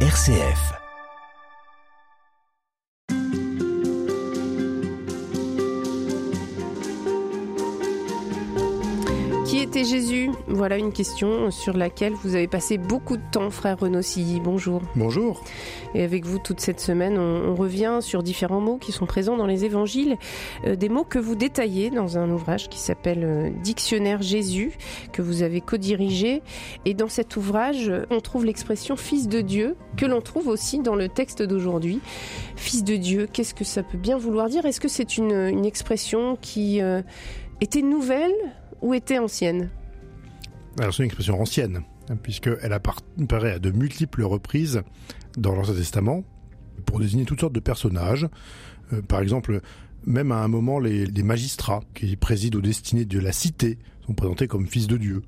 RCF. Était Jésus Voilà une question sur laquelle vous avez passé beaucoup de temps, frère Renaud Silly. Bonjour. Bonjour. Et avec vous, toute cette semaine, on, on revient sur différents mots qui sont présents dans les évangiles, euh, des mots que vous détaillez dans un ouvrage qui s'appelle euh, Dictionnaire Jésus, que vous avez co-dirigé. Et dans cet ouvrage, on trouve l'expression Fils de Dieu, que l'on trouve aussi dans le texte d'aujourd'hui. Fils de Dieu, qu'est-ce que ça peut bien vouloir dire? Est-ce que c'est une, une expression qui euh, était nouvelle? Ou était ancienne Alors c'est une expression ancienne, hein, puisqu'elle apparaît à de multiples reprises dans l'Ancien Testament pour désigner toutes sortes de personnages. Euh, par exemple, même à un moment, les, les, magistrats qui président aux destinées de la cité sont présentés comme fils de Dieu.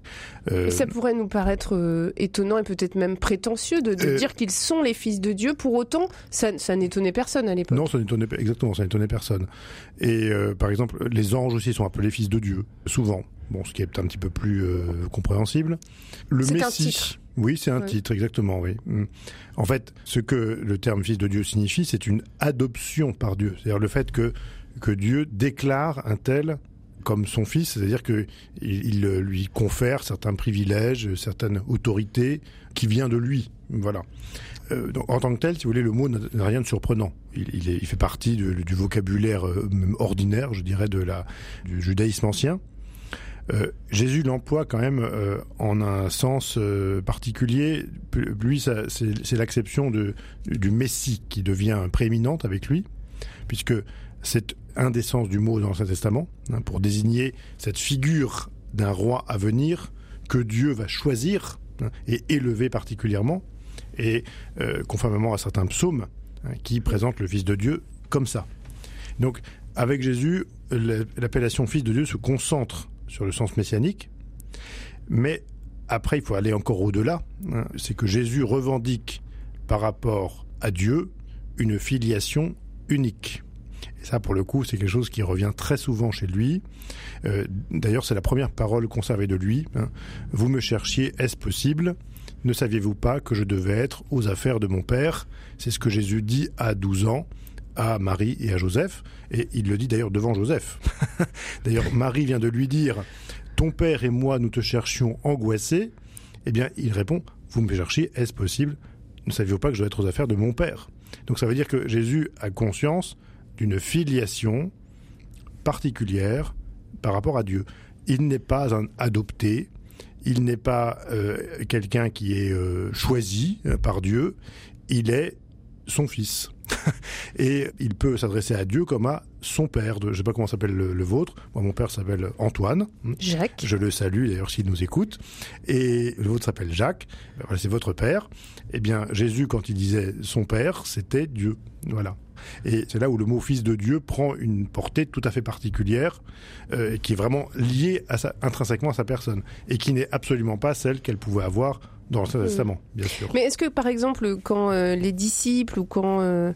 Euh, et ça pourrait nous paraître euh, étonnant et peut-être même prétentieux de, de euh, dire qu'ils sont les fils de Dieu. Pour autant, ça, ça n'étonnait personne à l'époque. Non, ça n'étonnait exactement, ça n'étonnait personne. Et par exemple, les anges aussi sont appelés fils de Dieu, souvent. Bon, ce qui est un petit peu plus compréhensible. Le Messie. Oui, c'est un ouais. titre, exactement, oui. En fait, ce que le terme fils de Dieu signifie, c'est une adoption par Dieu. C'est-à-dire le fait que, que Dieu déclare un tel comme son fils, c'est-à-dire que il, il, lui confère certains privilèges, certaines autorités qui vient de lui. Voilà. Euh, donc, en tant que tel, si vous voulez, le mot n'a rien de surprenant. Il, fait partie du vocabulaire euh, ordinaire, je dirais, de la, du judaïsme ancien. Euh, Jésus l'emploie quand même euh, en un sens euh, particulier. Lui, c'est l'acception du Messie qui devient prééminente avec lui, puisque c'est un des sens du mot dans l'Ancien Testament, hein, pour désigner cette figure d'un roi à venir que Dieu va choisir hein, et élever particulièrement, et euh, conformément à certains psaumes hein, qui présentent le Fils de Dieu comme ça. Donc, avec Jésus, l'appellation Fils de Dieu se concentre sur le sens messianique, mais après, il faut aller encore au-delà. C'est que Jésus revendique par rapport à Dieu une filiation unique. Ça, pour le coup, c'est quelque chose qui revient très souvent chez lui. Euh, D'ailleurs, c'est la première parole conservée de lui. Hein. Vous me cherchiez, est-ce possible? Ne saviez-vous pas que je devais être aux affaires de mon père? C'est ce que Jésus dit à 12 ans à Marie et à Joseph, et il le dit d'ailleurs devant Joseph. d'ailleurs, Marie vient de lui dire Ton père et moi, nous te cherchions angoissés. Eh bien, il répond Vous me cherchiez, est-ce possible? Ne saviez-vous pas que je dois être aux affaires de mon père? Donc ça veut dire que Jésus a conscience d'une filiation particulière par rapport à Dieu. Il n'est pas un adopté, il n'est pas euh, quelqu'un qui est euh, choisi euh, par Dieu, il est son fils. et il peut s'adresser à Dieu comme à son père. De, je ne sais pas comment s'appelle le, le, vôtre. Moi, mon père s'appelle Antoine. Jacques. Je le salue d'ailleurs s'il nous écoute. Et le vôtre s'appelle Jacques. Voilà, c'est votre père. Eh bien, Jésus, quand il disait son père, c'était Dieu. Voilà. Et c'est là où le mot fils de Dieu prend une portée tout à fait particulière, euh, qui est vraiment liée à sa, intrinsèquement à sa personne, et qui n'est absolument pas celle qu'elle pouvait avoir dans l'Ancien Testament, bien sûr. Mais est-ce que, par exemple, quand euh, les disciples ou quand euh,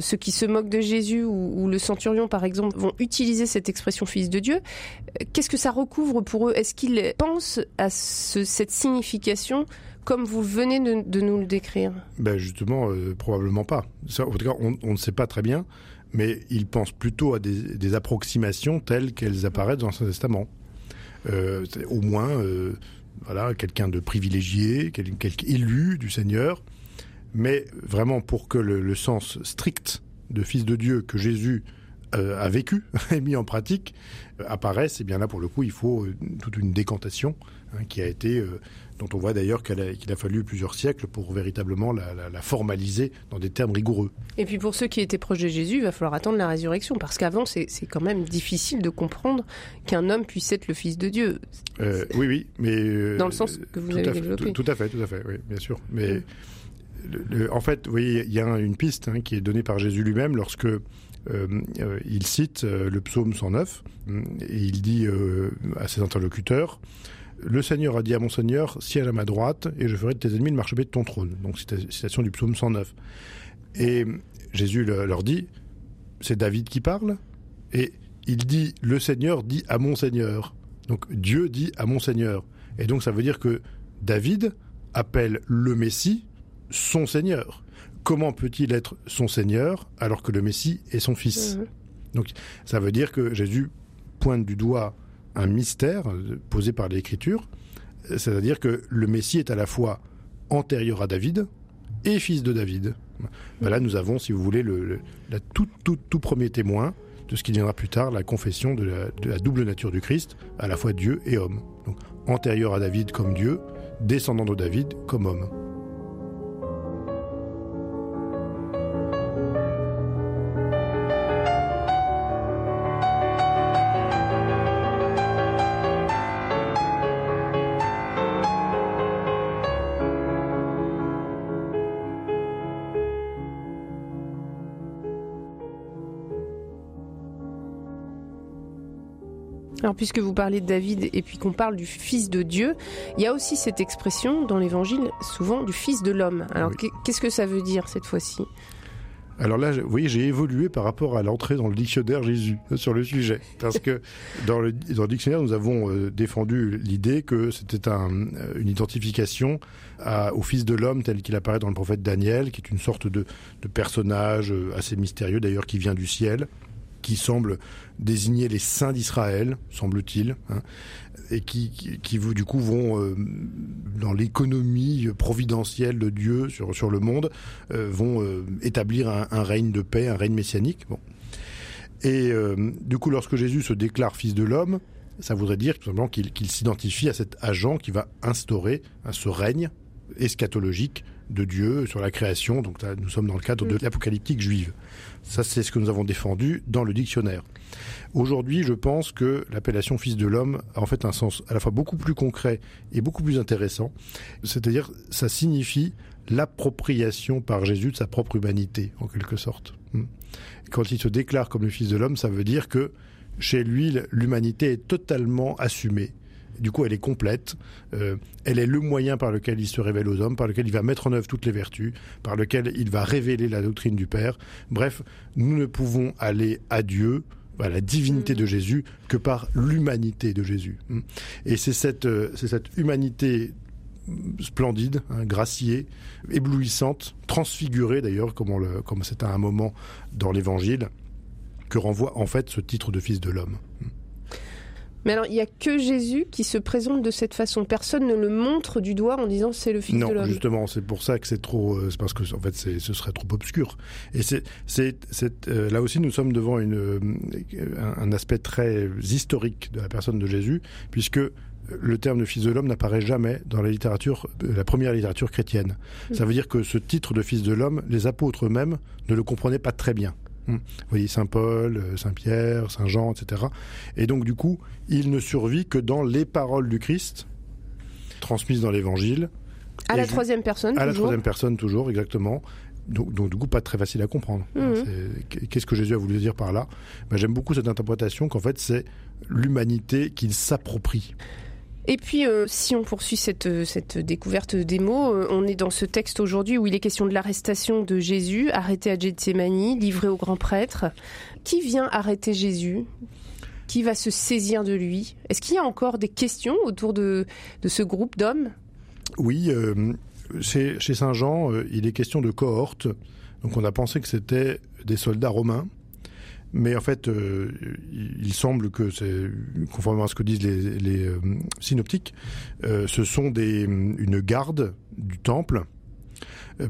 ceux qui se moquent de Jésus ou, ou, le centurion, par exemple, vont utiliser cette expression fils de Dieu, euh, qu'est-ce que ça recouvre pour eux? Est-ce qu'ils pensent à ce, cette signification comme vous venez de, nous le décrire ben Justement, euh, probablement pas. Ça, en tout cas, on, ne sait pas très bien, mais ils pensent plutôt à des, approximations telles qu'elles apparaissent dans l'Ancien Testament. au moins voilà, quelqu'un de privilégié, quelqu'un élu du Seigneur, mais vraiment pour que le, sens strict de fils de Dieu que Jésus euh, a vécu et mis en pratique euh, apparaisse, et bien là pour le coup il faut euh, toute une décantation hein, qui a été, dont on voit d'ailleurs qu'il a, qu a, fallu plusieurs siècles pour véritablement la, la, la, formaliser dans des termes rigoureux. Et puis pour ceux qui étaient proches de Jésus, il va falloir attendre la résurrection, parce qu'avant c'est quand même difficile de comprendre qu'un homme puisse être le fils de Dieu. Oui, oui, mais dans le sens que vous avez à développé. Fait, tout, tout, à fait, tout à fait, oui, bien sûr, mais mmh. le, le, en fait, vous voyez, il y a une piste hein, qui est donnée par Jésus lui-même lorsque il cite euh, le psaume 109 et il dit euh, à ses interlocuteurs Le Seigneur a dit à mon Seigneur Siège à ma droite et je ferai de tes ennemis le marchepied de ton trône. Donc, citation du psaume 109. Et Jésus leur dit C'est David qui parle? Et il dit Le Seigneur dit à mon Seigneur. Donc, Dieu dit à mon Seigneur. Et donc, ça veut dire que David appelle le Messie son Seigneur. Comment peut-il être son Seigneur alors que le Messie est son Fils Mhm. Donc ça veut dire que Jésus pointe du doigt un mystère euh, posé par l'Écriture, Euh, c'est-à-dire que le Messie est à la fois antérieur à David et fils de David. Ben là, nous avons, si vous voulez, le, le- la tout, tout, tout premier témoin de ce qui viendra plus tard, la confession de la, de la double nature du Christ, à la fois Dieu et homme. Donc antérieur à David comme Dieu, descendant de David comme homme. Alors, puisque vous parlez de David et puis qu'on parle du Fils de Dieu, il y a aussi cette expression dans l'Évangile, souvent du Fils de l'homme. Alors, Oui. qu'est-ce que ça veut dire cette fois-ci? Alors là, vous voyez, j'ai évolué par rapport à l'entrée dans le dictionnaire Jésus euh, sur le sujet. Parce que dans le, dans le dictionnaire, nous avons euh, défendu l'idée que c'était un, euh, une identification à- au Fils de l'homme tel qu'il apparaît dans le prophète Daniel, qui est une sorte de, de personnage assez mystérieux d'ailleurs qui vient du ciel, qui semble désigner les saints d'Israël, semble-t-il, hein, et qui, qui, qui, du coup vont euh, dans l'économie providentielle de Dieu sur, sur le monde, euh, vont euh, établir un, règne de paix, un règne messianique. Bon. Et du coup, lorsque Jésus se déclare fils de l'homme, ça voudrait dire tout simplement qu'il s'identifie à cet agent qui va instaurer ce règne eschatologique de Dieu sur la création. Donc là, nous sommes dans le cadre de l'apocalyptique juive. Ça, c'est ce que nous avons défendu dans le dictionnaire. Aujourd'hui, je pense que l'appellation fils de l'homme a en fait un sens à la fois beaucoup plus concret et beaucoup plus intéressant. C'est-à-dire, ça signifie l'appropriation par Jésus de sa propre humanité, en quelque sorte. Hmm. Quand il se déclare comme le fils de l'homme, ça veut dire que chez lui, l'humanité est totalement assumée. Du coup, elle est complète. Euh, elle est le moyen par lequel il se révèle aux hommes, par lequel il va mettre en œuvre toutes les vertus, par lequel il va révéler la doctrine du Père. Bref, nous ne pouvons aller à Dieu, à la divinité de Jésus, que par l'humanité de Jésus. Et c'est cette, euh, c'est cette humanité splendide, hein, graciée, éblouissante, transfigurée d'ailleurs, comme, on le, comme c'est à un moment dans l'Évangile, que renvoie en fait ce titre de fils de l'homme. Mais alors, il n'y a que Jésus qui se présente de cette façon. Personne ne le montre du doigt en disant c'est le Fils non, de l'homme. justement, c'est pour ça que c'est trop. euh, C'est parce que en fait, ce serait trop obscur. Et c'est, euh, là aussi, nous sommes devant une, euh, un, un aspect très historique de la personne de Jésus, puisque le terme de fils de l'homme n'apparaît jamais dans la littérature, la première littérature chrétienne. Mm. Ça veut dire que ce titre de fils de l'homme, les apôtres eux-mêmes ne le comprenaient pas très bien. Vous voyez, Saint Paul, euh, Saint Pierre, Saint Jean, etc. Et donc, du coup, il ne survit que dans les paroles du Christ, transmises dans l'Évangile, À la troisième personne, à la toujours. troisième personne, toujours, exactement. Donc, donc, du coup, pas très facile à comprendre. Mhm. C'est- Qu'est-ce que Jésus a voulu dire par là? Ben, J'aime beaucoup cette interprétation qu'en fait, c'est l'humanité qu'il s'approprie. Et puis, euh, si on poursuit cette, euh, découverte des mots, euh, on est dans ce texte aujourd'hui où il est question de l'arrestation de Jésus, arrêté à Gethsemane, livré au grand prêtre. Qui vient arrêter Jésus? Qui va se saisir de lui? Est-ce qu'il y a encore des questions autour de, de ce groupe d'hommes? Oui, chez, Saint Jean, il est question de cohorte. Donc, on a pensé que c'était des soldats romains. Mais en fait, euh, il, semble que conformément à ce que disent les, les euh, synoptiques, euh, ce sont des, une garde du temple,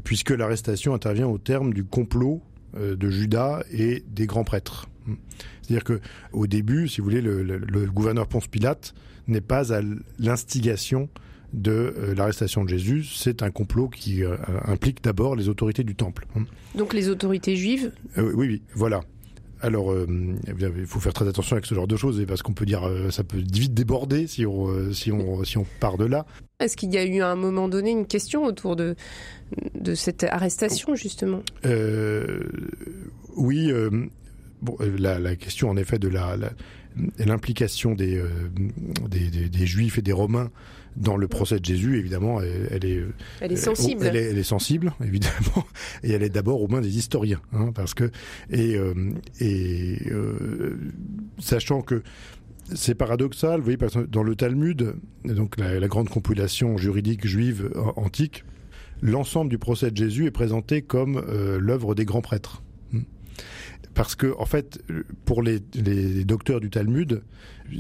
puisque l'arrestation intervient au terme du complot de Judas et des grands prêtres. C'est-à-dire que au début, si vous voulez, le, le- le gouverneur Ponce Pilate n'est pas à l'instigation de l'arrestation de Jésus. C'est un complot qui implique d'abord les autorités du temple. Donc les autorités juives? Euh, oui, oui, voilà. Alors, euh, il faut faire très attention avec ce genre de choses, parce qu'on peut dire, euh, ça peut vite déborder si on, euh, si on, si on part de là. Est-ce qu'il y a eu à un moment donné une question autour de, de cette arrestation, justement? Euh, oui, euh, bon, euh, la, la question en effet de la, la- l'implication des, euh, des, des- des Juifs et des Romains dans le procès de Jésus, évidemment, elle, elle est Elle est sensible. Elle est, elle est sensible, évidemment, et elle est d'abord aux mains des historiens, hein, parce que et euh, et euh, sachant que c'est paradoxal, vous voyez, parce que dans le Talmud, donc la, la grande compilation juridique juive antique, l'ensemble du procès de Jésus est présenté comme euh, l'œuvre des grands prêtres. Parce que, en fait, pour les, les docteurs du Talmud,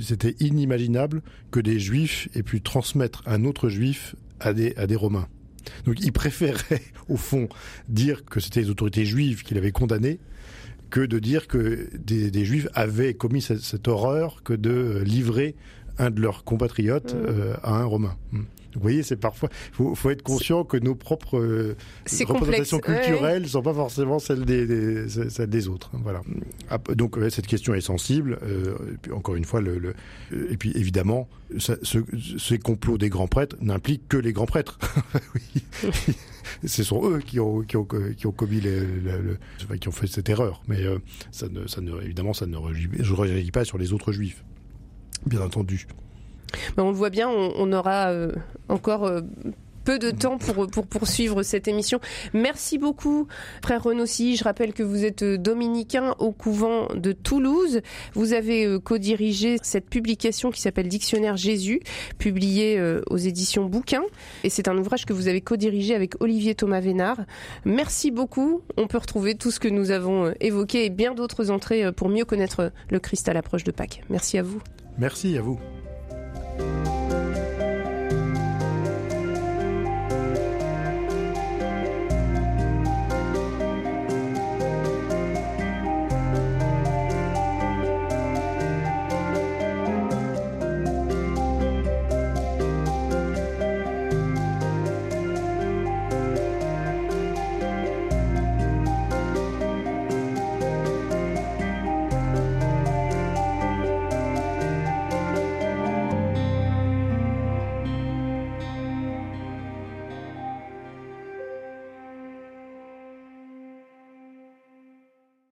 c'était inimaginable que des juifs aient pu transmettre un autre juif à des, à des Romains. Donc ils préféraient, au fond, dire que c'était les autorités juives qui l'avaient condamné que de dire que des, des juifs avaient commis cette, cette, horreur que de livrer un de leurs compatriotes mmh. euh, à un Romain. Mmh. Vous voyez, c'est parfois. Il faut, faut, être conscient que nos propres euh, représentations complexe. culturelles ne ouais. sont pas forcément celles des, des, celles des autres. Voilà. Donc ouais, cette question est sensible. Euh, et puis, encore une fois, le, le, et puis évidemment, ça, ce, ces complots des grands prêtres n'impliquent que les grands prêtres. ce sont eux qui ont, qui ont, qui ont commis les, le, le, qui ont fait cette erreur. Mais euh, ça ne, ça ne, évidemment, ça ne rejaillit pas sur les autres juifs, bien entendu. Ben on le voit bien, on, aura euh, encore euh, peu de temps pour, pour poursuivre cette émission. Merci beaucoup, frère Renossi. Je rappelle que vous êtes dominicain au couvent de Toulouse. Vous avez euh, co-dirigé cette publication qui s'appelle Dictionnaire Jésus, publiée euh, aux éditions Bouquin. Et c'est un ouvrage que vous avez co-dirigé avec Olivier Thomas Vénard. Merci beaucoup. On peut retrouver tout ce que nous avons euh, évoqué et bien d'autres entrées pour mieux connaître le Christ à l'approche de Pâques. Merci à vous. Merci à vous.